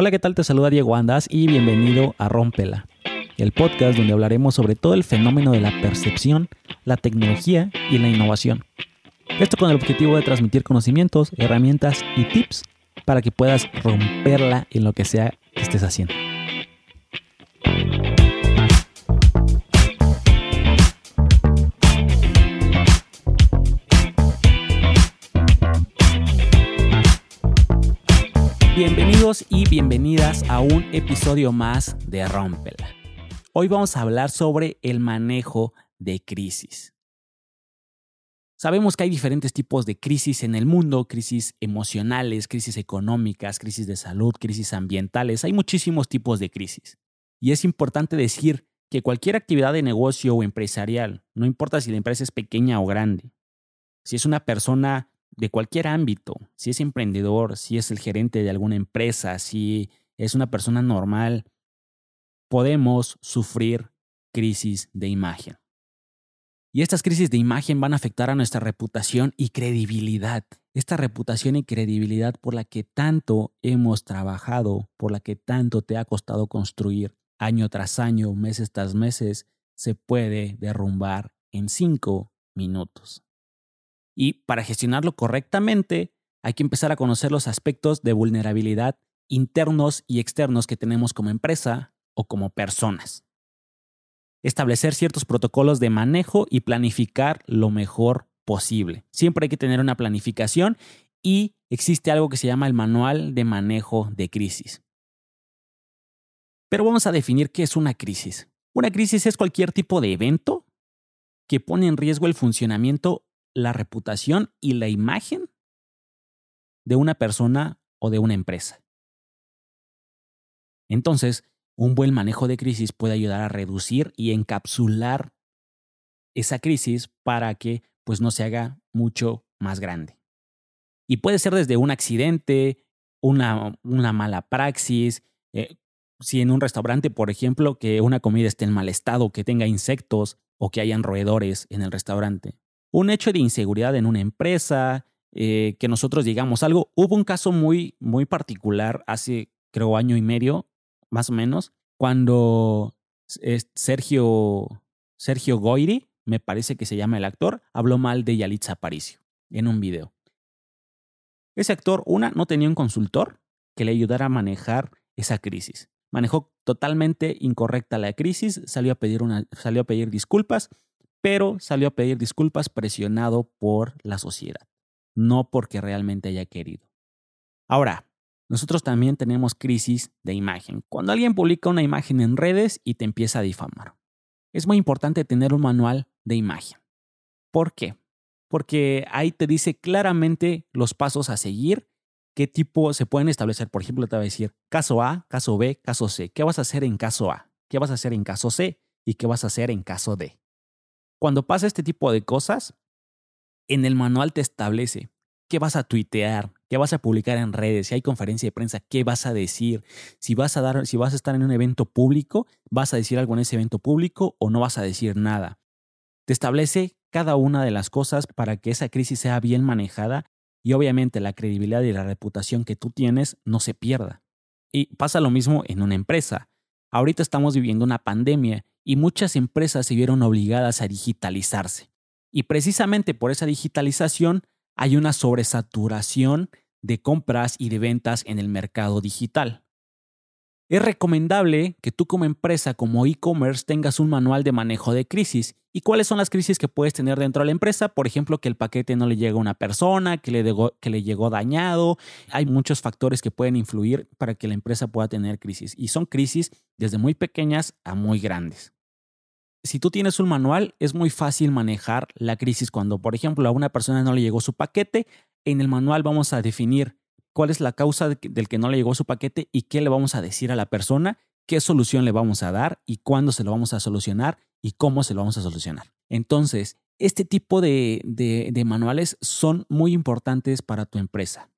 Hola, ¿qué tal? Te saluda Diego Andas y bienvenido a Rómpela, el podcast donde hablaremos sobre todo el fenómeno de la percepción, la tecnología y la innovación. Esto con el objetivo de transmitir conocimientos, herramientas y tips para que puedas romperla en lo que sea que estés haciendo. Bienvenidos y bienvenidas a un episodio más de Rómpela. Hoy vamos a hablar sobre el manejo de crisis. Sabemos que hay diferentes tipos de crisis en el mundo, crisis emocionales, crisis económicas, crisis de salud, crisis ambientales, hay muchísimos tipos de crisis. Y es importante decir que cualquier actividad de negocio o empresarial, no importa si la empresa es pequeña o grande, si es una persona de cualquier ámbito, si es emprendedor, si es el gerente de alguna empresa, si es una persona normal, podemos sufrir crisis de imagen. Y estas crisis de imagen van a afectar a nuestra reputación y credibilidad. Esta reputación y credibilidad por la que tanto hemos trabajado, por la que tanto te ha costado construir año tras año, meses tras meses, se puede derrumbar en cinco minutos. Y para gestionarlo correctamente, hay que empezar a conocer los aspectos de vulnerabilidad internos y externos que tenemos como empresa o como personas. Establecer ciertos protocolos de manejo y planificar lo mejor posible. Siempre hay que tener una planificación y existe algo que se llama el manual de manejo de crisis. Pero vamos a definir qué es una crisis. Una crisis es cualquier tipo de evento que pone en riesgo el funcionamiento la reputación y la imagen de una persona o de una empresa. Entonces, un buen manejo de crisis puede ayudar a reducir y encapsular esa crisis para que pues no se haga mucho más grande. Y puede ser desde un accidente, una, una mala praxis, eh, si en un restaurante, por ejemplo, que una comida esté en mal estado, que tenga insectos o que hayan roedores en el restaurante un hecho de inseguridad en una empresa, eh, que nosotros digamos algo. Hubo un caso muy, muy particular hace, creo, año y medio, más o menos, cuando Sergio, Sergio Goiri, me parece que se llama el actor, habló mal de Yalitza Aparicio en un video. Ese actor, una, no tenía un consultor que le ayudara a manejar esa crisis. Manejó totalmente incorrecta la crisis, salió a pedir, una, salió a pedir disculpas pero salió a pedir disculpas presionado por la sociedad, no porque realmente haya querido. Ahora, nosotros también tenemos crisis de imagen. Cuando alguien publica una imagen en redes y te empieza a difamar. Es muy importante tener un manual de imagen. ¿Por qué? Porque ahí te dice claramente los pasos a seguir, qué tipo se pueden establecer. Por ejemplo, te va a decir caso A, caso B, caso C. ¿Qué vas a hacer en caso A? ¿Qué vas a hacer en caso C? ¿Y qué vas a hacer en caso D? Cuando pasa este tipo de cosas, en el manual te establece qué vas a tuitear, qué vas a publicar en redes, si hay conferencia de prensa, qué vas a decir, si vas a dar, si vas a estar en un evento público, vas a decir algo en ese evento público o no vas a decir nada. Te establece cada una de las cosas para que esa crisis sea bien manejada y obviamente la credibilidad y la reputación que tú tienes no se pierda. Y pasa lo mismo en una empresa. Ahorita estamos viviendo una pandemia y muchas empresas se vieron obligadas a digitalizarse. Y precisamente por esa digitalización hay una sobresaturación de compras y de ventas en el mercado digital. Es recomendable que tú como empresa, como e-commerce, tengas un manual de manejo de crisis. ¿Y cuáles son las crisis que puedes tener dentro de la empresa? Por ejemplo, que el paquete no le llega a una persona, que le, que le llegó dañado. Hay muchos factores que pueden influir para que la empresa pueda tener crisis. Y son crisis desde muy pequeñas a muy grandes. Si tú tienes un manual, es muy fácil manejar la crisis cuando, por ejemplo, a una persona no le llegó su paquete. En el manual vamos a definir cuál es la causa del que no le llegó su paquete y qué le vamos a decir a la persona, qué solución le vamos a dar y cuándo se lo vamos a solucionar y cómo se lo vamos a solucionar. Entonces, este tipo de, de, manuales son muy importantes para tu empresa.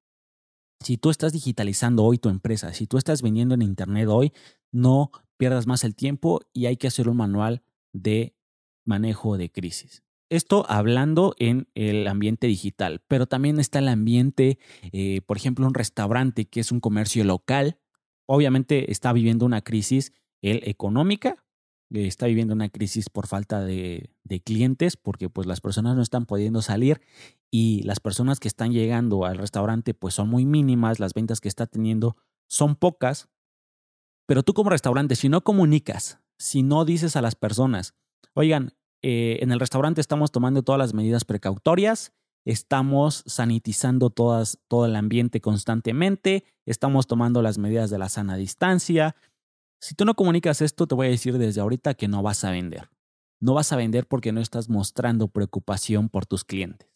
Si tú estás digitalizando hoy tu empresa, si tú estás vendiendo en Internet hoy, no pierdas más el tiempo y hay que hacer un manual de manejo de crisis. Esto hablando en el ambiente digital, pero también está el ambiente, eh, por ejemplo, un restaurante que es un comercio local. obviamente está viviendo una crisis económica, está viviendo una crisis por falta de, de, clientes, porque pues las personas no están pudiendo salir y las personas que están llegando al restaurante pues son muy mínimas, las ventas que está teniendo son pocas, pero tú como restaurante, si no comunicas, si no dices a las personas, oigan, eh, en el restaurante estamos tomando todas las medidas precautorias, estamos sanitizando todo el ambiente constantemente, estamos tomando las medidas de la sana distancia. Si tú no comunicas esto, te voy a decir desde ahorita que no vas a vender. No vas a vender porque no estás mostrando preocupación por tus clientes.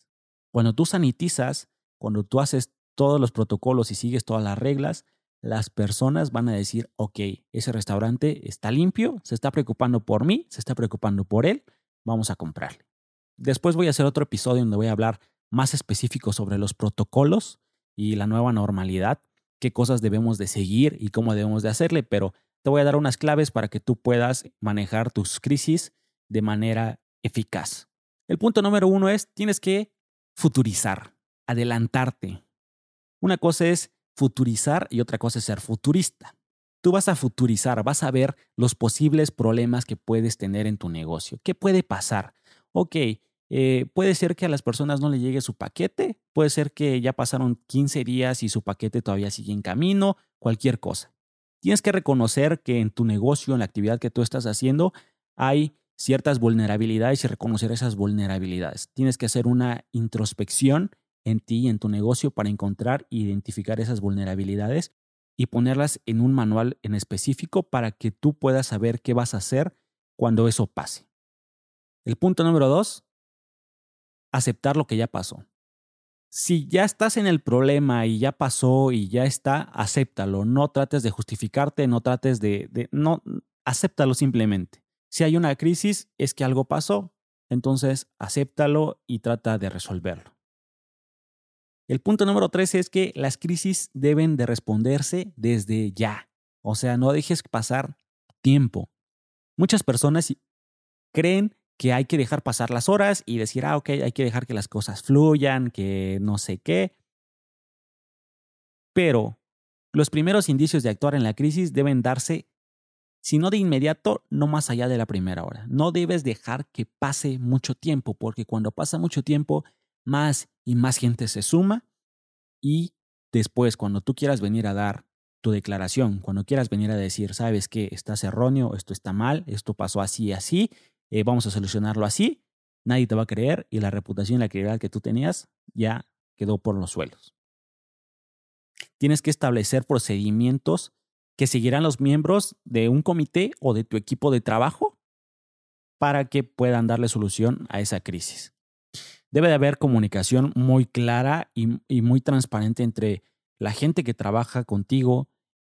Cuando tú sanitizas, cuando tú haces todos los protocolos y sigues todas las reglas, las personas van a decir, ok, ese restaurante está limpio, se está preocupando por mí, se está preocupando por él, vamos a comprarle. Después voy a hacer otro episodio donde voy a hablar más específico sobre los protocolos y la nueva normalidad, qué cosas debemos de seguir y cómo debemos de hacerle, pero te voy a dar unas claves para que tú puedas manejar tus crisis de manera eficaz. El punto número uno es, tienes que futurizar, adelantarte. Una cosa es futurizar y otra cosa es ser futurista. Tú vas a futurizar, vas a ver los posibles problemas que puedes tener en tu negocio. ¿Qué puede pasar? Ok, eh, puede ser que a las personas no le llegue su paquete, puede ser que ya pasaron 15 días y su paquete todavía sigue en camino, cualquier cosa. Tienes que reconocer que en tu negocio, en la actividad que tú estás haciendo, hay ciertas vulnerabilidades y reconocer esas vulnerabilidades. Tienes que hacer una introspección en ti y en tu negocio para encontrar e identificar esas vulnerabilidades y ponerlas en un manual en específico para que tú puedas saber qué vas a hacer cuando eso pase. El punto número dos, aceptar lo que ya pasó. Si ya estás en el problema y ya pasó y ya está, acéptalo. No trates de justificarte, no trates de, de no, acéptalo simplemente. Si hay una crisis, es que algo pasó, entonces acéptalo y trata de resolverlo. El punto número tres es que las crisis deben de responderse desde ya. O sea, no dejes pasar tiempo. Muchas personas creen que hay que dejar pasar las horas y decir, ah, ok, hay que dejar que las cosas fluyan, que no sé qué. Pero los primeros indicios de actuar en la crisis deben darse, si no de inmediato, no más allá de la primera hora. No debes dejar que pase mucho tiempo, porque cuando pasa mucho tiempo, más y más gente se suma y después cuando tú quieras venir a dar tu declaración, cuando quieras venir a decir, sabes que estás erróneo, esto está mal, esto pasó así y así, eh, vamos a solucionarlo así, nadie te va a creer y la reputación y la credibilidad que tú tenías ya quedó por los suelos. Tienes que establecer procedimientos que seguirán los miembros de un comité o de tu equipo de trabajo para que puedan darle solución a esa crisis debe de haber comunicación muy clara y, muy transparente entre la gente que trabaja contigo,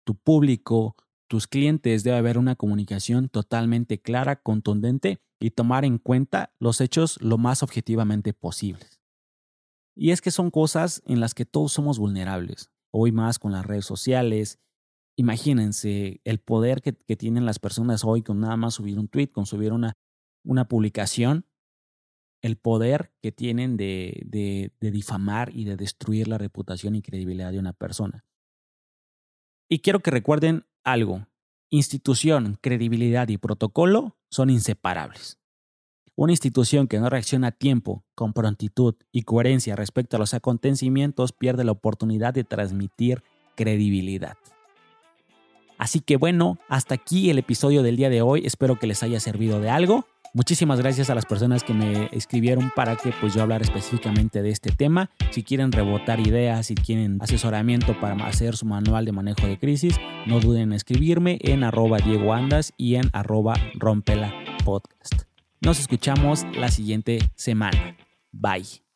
tu público, tus clientes. Debe haber una comunicación totalmente clara, contundente y tomar en cuenta los hechos lo más objetivamente posibles. Y es que son cosas en las que todos somos vulnerables. Hoy más con las redes sociales. Imagínense el poder que, tienen las personas hoy con nada más subir un tweet, con subir una, una publicación el poder que tienen de, de, difamar y de destruir la reputación y credibilidad de una persona. Y quiero que recuerden algo. Institución, credibilidad y protocolo son inseparables. Una institución que no reacciona a tiempo, con prontitud y coherencia respecto a los acontecimientos pierde la oportunidad de transmitir credibilidad. Así que bueno, hasta aquí el episodio del día de hoy. Espero que les haya servido de algo. Muchísimas gracias a las personas que me escribieron para que pues yo hablara específicamente de este tema. Si quieren rebotar ideas, si quieren asesoramiento para hacer su manual de manejo de crisis, no duden en escribirme en arroba Diego Andas y en arroba Rompela Podcast. Nos escuchamos la siguiente semana. Bye.